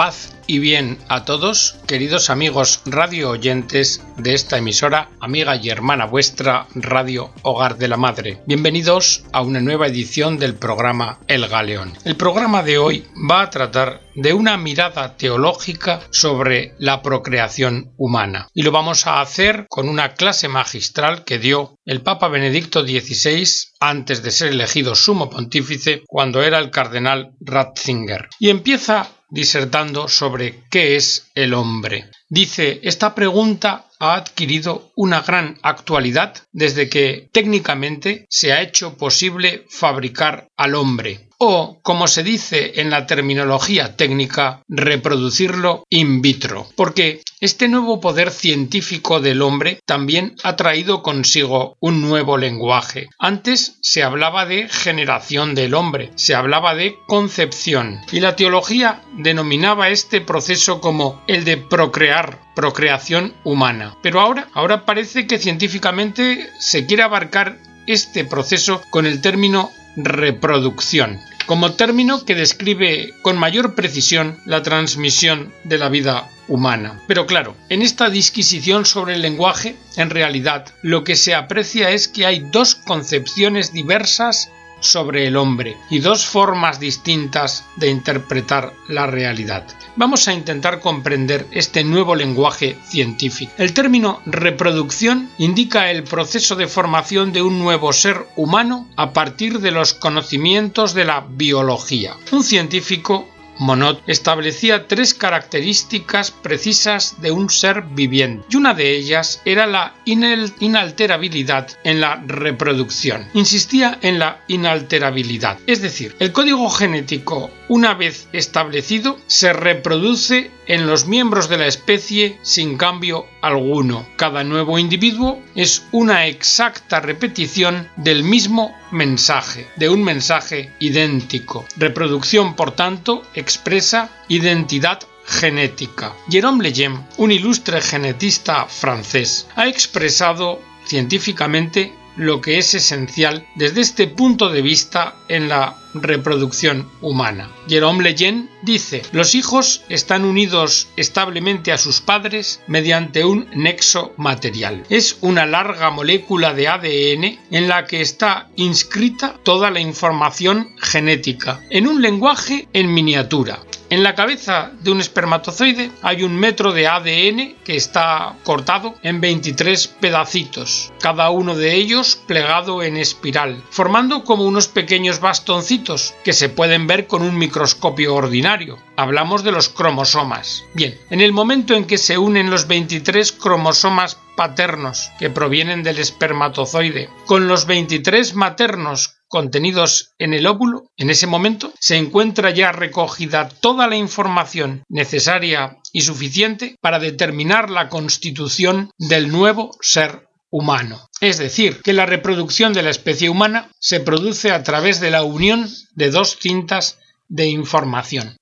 Paz y bien a todos, queridos amigos radio oyentes de esta emisora, amiga y hermana vuestra, Radio Hogar de la Madre. Bienvenidos a una nueva edición del programa El Galeón. El programa de hoy va a tratar de una mirada teológica sobre la procreación humana. Y lo vamos a hacer con una clase magistral que dio el Papa Benedicto XVI antes de ser elegido sumo pontífice cuando era el cardenal Ratzinger. Y empieza disertando sobre qué es el hombre. Dice, esta pregunta ha adquirido una gran actualidad desde que técnicamente se ha hecho posible fabricar al hombre o, como se dice en la terminología técnica, reproducirlo in vitro, porque este nuevo poder científico del hombre también ha traído consigo un nuevo lenguaje. Antes se hablaba de generación del hombre, se hablaba de concepción, y la teología denominaba este proceso como el de procrear, procreación humana. Pero ahora, ahora parece que científicamente se quiere abarcar este proceso con el término reproducción como término que describe con mayor precisión la transmisión de la vida humana. Pero claro, en esta disquisición sobre el lenguaje, en realidad, lo que se aprecia es que hay dos concepciones diversas sobre el hombre y dos formas distintas de interpretar la realidad. Vamos a intentar comprender este nuevo lenguaje científico. El término reproducción indica el proceso de formación de un nuevo ser humano a partir de los conocimientos de la biología. Un científico Monod establecía tres características precisas de un ser viviente, y una de ellas era la inalterabilidad en la reproducción. Insistía en la inalterabilidad, es decir, el código genético, una vez establecido, se reproduce en los miembros de la especie sin cambio alguno. Cada nuevo individuo es una exacta repetición del mismo mensaje, de un mensaje idéntico. Reproducción, por tanto, expresa identidad genética. Jérôme Lejeune, un ilustre genetista francés, ha expresado científicamente lo que es esencial desde este punto de vista en la reproducción humana. Jérôme Lejeune dice, los hijos están unidos establemente a sus padres mediante un nexo material. Es una larga molécula de ADN en la que está inscrita toda la información genética, en un lenguaje en miniatura. En la cabeza de un espermatozoide hay un metro de ADN que está cortado en 23 pedacitos, cada uno de ellos plegado en espiral, formando como unos pequeños bastoncitos que se pueden ver con un microscopio ordinario. Hablamos de los cromosomas. Bien, en el momento en que se unen los 23 cromosomas paternos que provienen del espermatozoide con los 23 maternos contenidos en el óvulo, en ese momento se encuentra ya recogida toda la información necesaria y suficiente para determinar la constitución del nuevo ser humano. Es decir, que la reproducción de la especie humana se produce a través de la unión de dos cintas de información.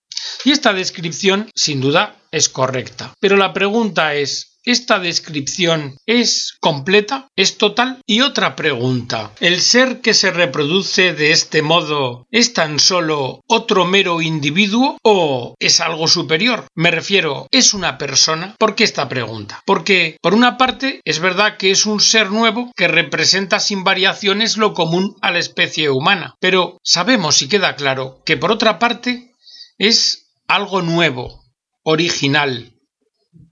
Y esta descripción, sin duda, es correcta. Pero la pregunta es, esta descripción es completa, es total. Y otra pregunta, ¿el ser que se reproduce de este modo es tan solo otro mero individuo o es algo superior? Me refiero, ¿es una persona? ¿Por qué esta pregunta? Porque, por una parte, es verdad que es un ser nuevo que representa sin variaciones lo común a la especie humana, pero sabemos y queda claro que, por otra parte, es algo nuevo, original,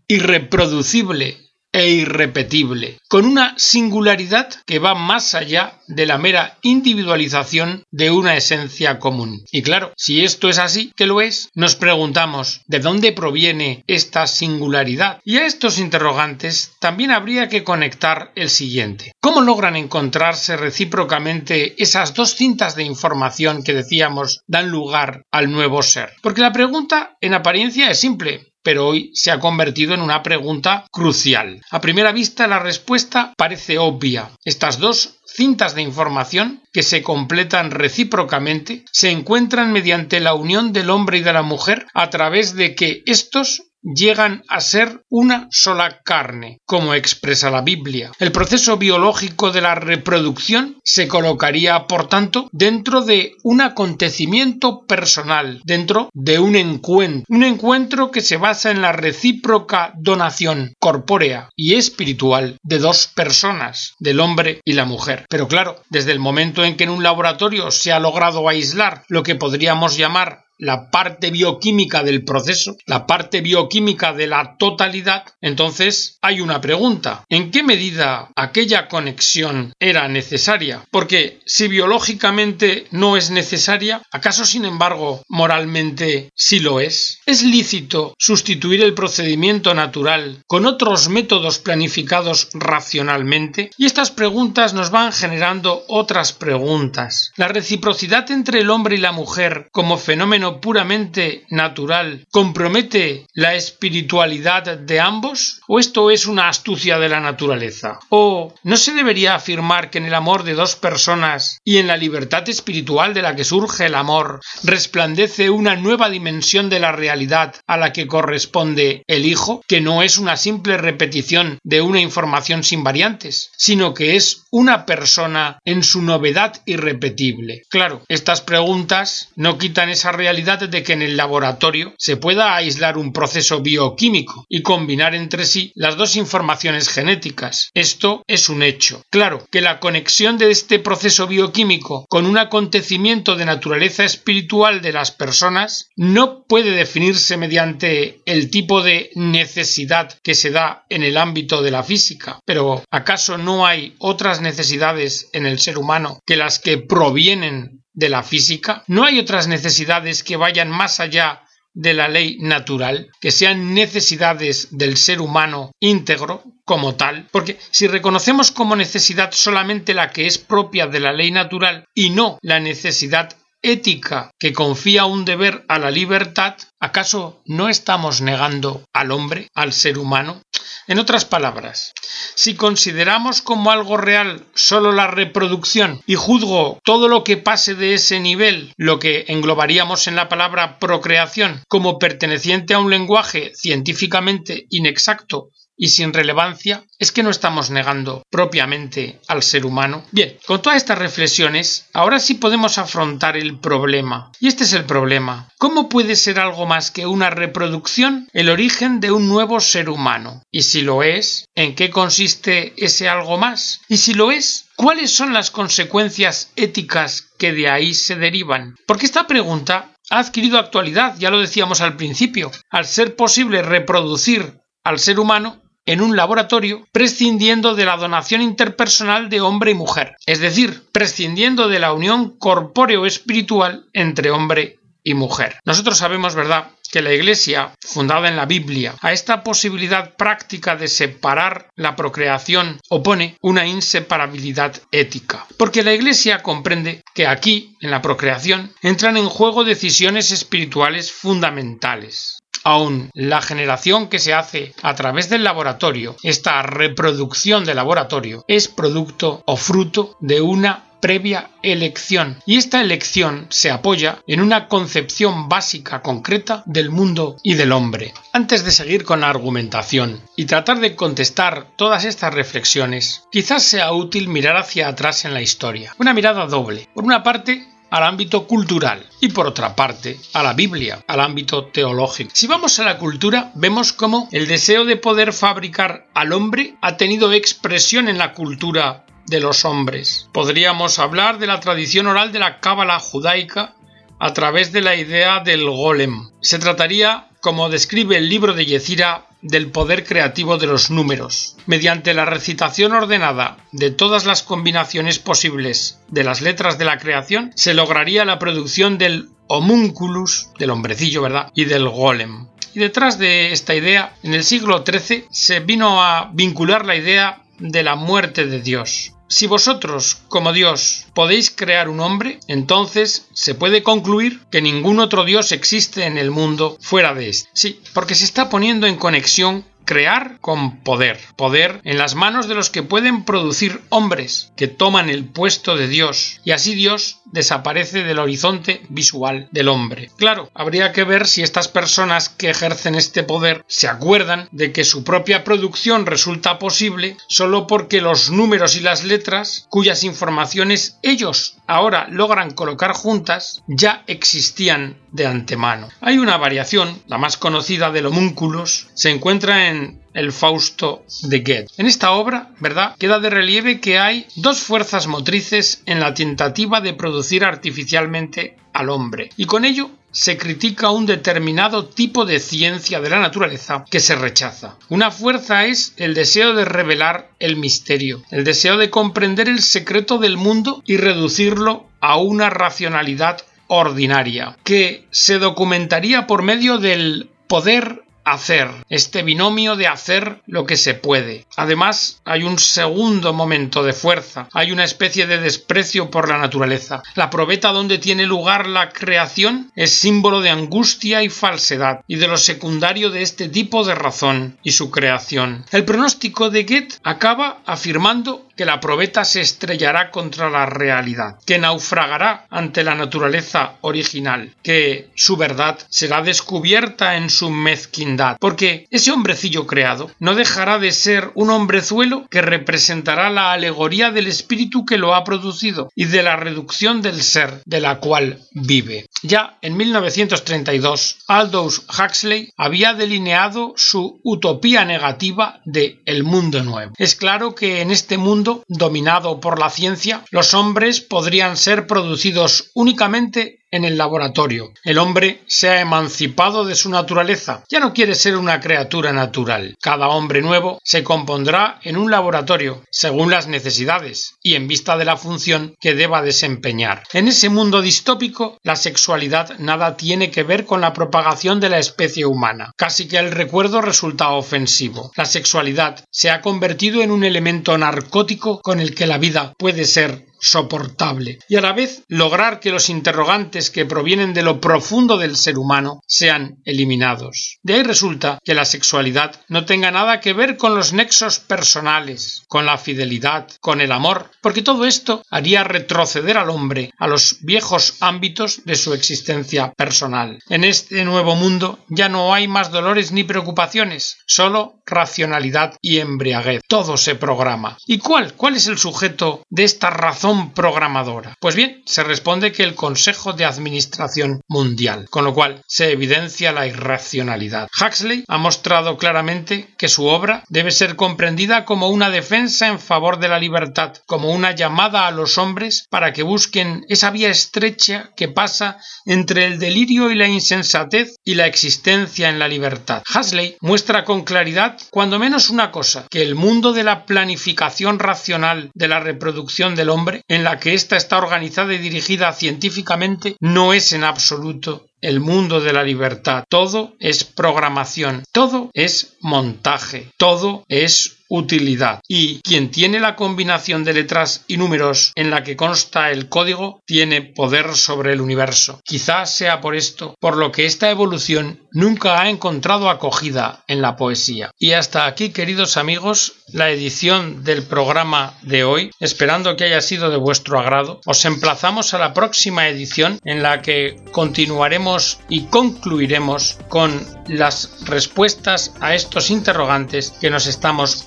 irreproducible e irrepetible, con una singularidad que va más allá de la mera individualización de una esencia común. Y claro, si esto es así, que lo es, nos preguntamos ¿de dónde proviene esta singularidad? Y a estos interrogantes también habría que conectar el siguiente. ¿Cómo logran encontrarse recíprocamente esas dos cintas de información que decíamos dan lugar al nuevo ser? Porque la pregunta en apariencia es simple, pero hoy se ha convertido en una pregunta crucial. A primera vista la respuesta parece obvia. Estas dos cintas de información que se completan recíprocamente se encuentran mediante la unión del hombre y de la mujer a través de que estos llegan a ser una sola carne, como expresa la Biblia. El proceso biológico de la reproducción se colocaría, por tanto, dentro de un acontecimiento personal, dentro de un encuentro, un encuentro que se basa en la recíproca donación corpórea y espiritual de dos personas, del hombre y la mujer. Pero claro, desde el momento en que en un laboratorio se ha logrado aislar lo que podríamos llamar la parte bioquímica del proceso, la parte bioquímica de la totalidad, entonces hay una pregunta. ¿En qué medida aquella conexión era necesaria? Porque si biológicamente no es necesaria, ¿acaso sin embargo moralmente sí lo es? ¿Es lícito sustituir el procedimiento natural con otros métodos planificados racionalmente? Y estas preguntas nos van generando otras preguntas. La reciprocidad entre el hombre y la mujer como fenómeno puramente natural compromete la espiritualidad de ambos? ¿O esto es una astucia de la naturaleza? ¿O no se debería afirmar que en el amor de dos personas y en la libertad espiritual de la que surge el amor resplandece una nueva dimensión de la realidad a la que corresponde el Hijo, que no es una simple repetición de una información sin variantes, sino que es una persona en su novedad irrepetible? Claro, estas preguntas no quitan esa realidad de que en el laboratorio se pueda aislar un proceso bioquímico y combinar entre sí las dos informaciones genéticas. Esto es un hecho. Claro que la conexión de este proceso bioquímico con un acontecimiento de naturaleza espiritual de las personas no puede definirse mediante el tipo de necesidad que se da en el ámbito de la física. Pero ¿acaso no hay otras necesidades en el ser humano que las que provienen de la física? ¿No hay otras necesidades que vayan más allá de la ley natural, que sean necesidades del ser humano íntegro como tal, porque si reconocemos como necesidad solamente la que es propia de la ley natural y no la necesidad ética que confía un deber a la libertad, ¿acaso no estamos negando al hombre, al ser humano? En otras palabras, si consideramos como algo real solo la reproducción y juzgo todo lo que pase de ese nivel, lo que englobaríamos en la palabra procreación, como perteneciente a un lenguaje científicamente inexacto y sin relevancia, es que no estamos negando propiamente al ser humano. Bien, con todas estas reflexiones, ahora sí podemos afrontar el problema. Y este es el problema. ¿Cómo puede ser algo más que una reproducción el origen de un nuevo ser humano? Y si lo es, ¿en qué consiste ese algo más? Y si lo es, ¿cuáles son las consecuencias éticas que de ahí se derivan? Porque esta pregunta ha adquirido actualidad, ya lo decíamos al principio. Al ser posible reproducir al ser humano, en un laboratorio prescindiendo de la donación interpersonal de hombre y mujer, es decir, prescindiendo de la unión corpóreo-espiritual entre hombre y mujer. Nosotros sabemos, ¿verdad?, que la Iglesia, fundada en la Biblia, a esta posibilidad práctica de separar la procreación opone una inseparabilidad ética. Porque la Iglesia comprende que aquí, en la procreación, entran en juego decisiones espirituales fundamentales. Aún la generación que se hace a través del laboratorio, esta reproducción de laboratorio, es producto o fruto de una previa elección y esta elección se apoya en una concepción básica concreta del mundo y del hombre. Antes de seguir con la argumentación y tratar de contestar todas estas reflexiones, quizás sea útil mirar hacia atrás en la historia. Una mirada doble. Por una parte, al ámbito cultural y por otra parte a la Biblia, al ámbito teológico. Si vamos a la cultura, vemos cómo el deseo de poder fabricar al hombre ha tenido expresión en la cultura de los hombres. Podríamos hablar de la tradición oral de la cábala judaica a través de la idea del golem. Se trataría, como describe el libro de Yezira, del poder creativo de los números. Mediante la recitación ordenada de todas las combinaciones posibles de las letras de la creación, se lograría la producción del homúnculus, del hombrecillo, ¿verdad? Y del golem. Y detrás de esta idea, en el siglo XIII se vino a vincular la idea de la muerte de Dios. Si vosotros, como Dios, podéis crear un hombre, entonces se puede concluir que ningún otro Dios existe en el mundo fuera de este. Sí, porque se está poniendo en conexión crear con poder, poder en las manos de los que pueden producir hombres, que toman el puesto de Dios, y así Dios desaparece del horizonte visual del hombre. Claro, habría que ver si estas personas que ejercen este poder se acuerdan de que su propia producción resulta posible solo porque los números y las letras, cuyas informaciones ellos ahora logran colocar juntas, ya existían de antemano. Hay una variación, la más conocida del homúnculos, se encuentra en el Fausto de Goethe. En esta obra, ¿verdad?, queda de relieve que hay dos fuerzas motrices en la tentativa de producir artificialmente al hombre, y con ello se critica un determinado tipo de ciencia de la naturaleza que se rechaza. Una fuerza es el deseo de revelar el misterio, el deseo de comprender el secreto del mundo y reducirlo a una racionalidad ordinaria, que se documentaría por medio del poder hacer, este binomio de hacer lo que se puede. Además, hay un segundo momento de fuerza, hay una especie de desprecio por la naturaleza. La probeta donde tiene lugar la creación es símbolo de angustia y falsedad, y de lo secundario de este tipo de razón y su creación. El pronóstico de Goethe acaba afirmando que la probeta se estrellará contra la realidad, que naufragará ante la naturaleza original, que su verdad será descubierta en su mezquindad, porque ese hombrecillo creado no dejará de ser un hombrezuelo que representará la alegoría del espíritu que lo ha producido y de la reducción del ser de la cual vive. Ya en 1932, Aldous Huxley había delineado su utopía negativa de el mundo nuevo. Es claro que en este mundo dominado por la ciencia, los hombres podrían ser producidos únicamente en el laboratorio. El hombre se ha emancipado de su naturaleza. Ya no quiere ser una criatura natural. Cada hombre nuevo se compondrá en un laboratorio, según las necesidades y en vista de la función que deba desempeñar. En ese mundo distópico, la sexualidad nada tiene que ver con la propagación de la especie humana. Casi que el recuerdo resulta ofensivo. La sexualidad se ha convertido en un elemento narcótico con el que la vida puede ser soportable y a la vez lograr que los interrogantes que provienen de lo profundo del ser humano sean eliminados. De ahí resulta que la sexualidad no tenga nada que ver con los nexos personales, con la fidelidad, con el amor, porque todo esto haría retroceder al hombre a los viejos ámbitos de su existencia personal. En este nuevo mundo ya no hay más dolores ni preocupaciones, solo racionalidad y embriaguez. Todo se programa. ¿Y cuál? ¿Cuál es el sujeto de esta razón programadora? Pues bien, se responde que el Consejo de Administración Mundial, con lo cual se evidencia la irracionalidad. Huxley ha mostrado claramente que su obra debe ser comprendida como una defensa en favor de la libertad, como una llamada a los hombres para que busquen esa vía estrecha que pasa entre el delirio y la insensatez y la existencia en la libertad. Huxley muestra con claridad cuando menos una cosa, que el mundo de la planificación racional de la reproducción del hombre en la que ésta está organizada y dirigida científicamente no es en absoluto el mundo de la libertad. Todo es programación, todo es montaje, todo es utilidad. Y quien tiene la combinación de letras y números en la que consta el código tiene poder sobre el universo. Quizás sea por esto por lo que esta evolución nunca ha encontrado acogida en la poesía. Y hasta aquí, queridos amigos, la edición del programa de hoy, esperando que haya sido de vuestro agrado. Os emplazamos a la próxima edición en la que continuaremos y concluiremos con las respuestas a estos interrogantes que nos estamos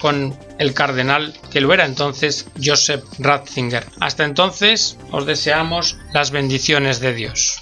con el cardenal que lo era entonces Joseph Ratzinger. Hasta entonces os deseamos las bendiciones de Dios.